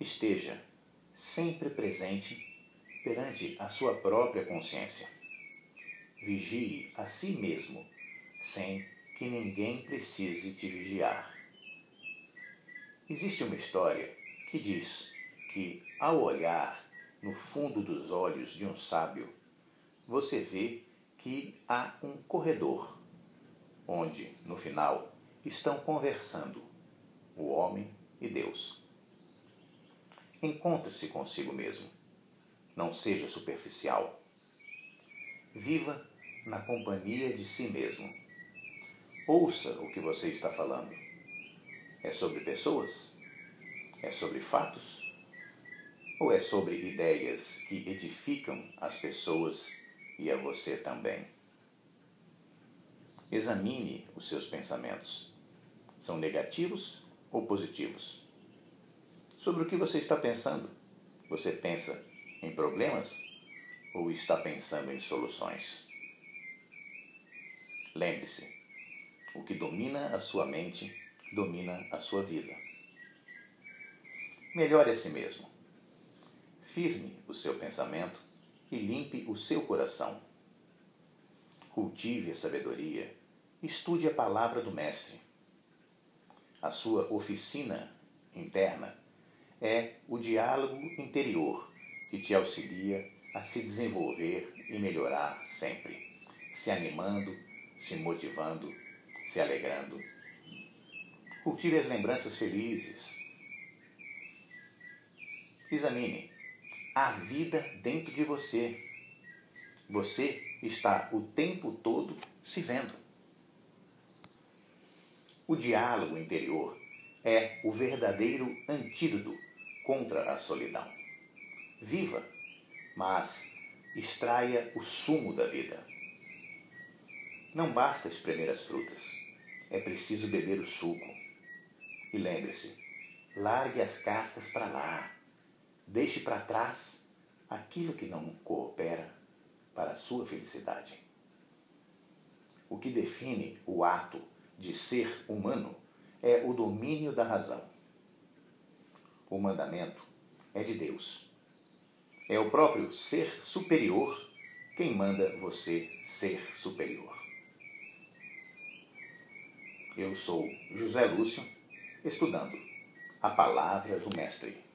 esteja sempre presente perante a sua própria consciência. Vigie a si mesmo, sem que ninguém precise te vigiar. Existe uma história que diz que, ao olhar no fundo dos olhos de um sábio, você vê que há um corredor, onde, no final, estão conversando o homem e Deus. Encontre-se consigo mesmo. Não seja superficial. Viva na companhia de si mesmo. Ouça o que você está falando. É sobre pessoas? É sobre fatos? Ou é sobre ideias que edificam as pessoas e a você também? Examine os seus pensamentos. São negativos ou positivos? Sobre o que você está pensando? Você pensa em problemas ou está pensando em soluções? Lembre-se, o que domina a sua mente domina a sua vida. Melhore a si mesmo. Firme o seu pensamento e limpe o seu coração. Cultive a sabedoria. Estude a palavra do Mestre. A sua oficina interna é o diálogo interior que te auxilia a se desenvolver e melhorar sempre, se animando, se motivando, se alegrando. Cultive as lembranças felizes. Examine a vida dentro de você. Você está o tempo todo se vendo. O diálogo interior é o verdadeiro antídoto contra a solidão. Viva, mas extraia o sumo da vida. Não basta espremer as frutas, é preciso beber o suco. E lembre-se, largue as cascas para lá, deixe para trás aquilo que não coopera para a sua felicidade. O que define o ato de ser humano é o domínio da razão. O mandamento é de Deus. É o próprio ser superior quem manda você ser superior. Eu sou José Lúcio, estudando a palavra do Mestre.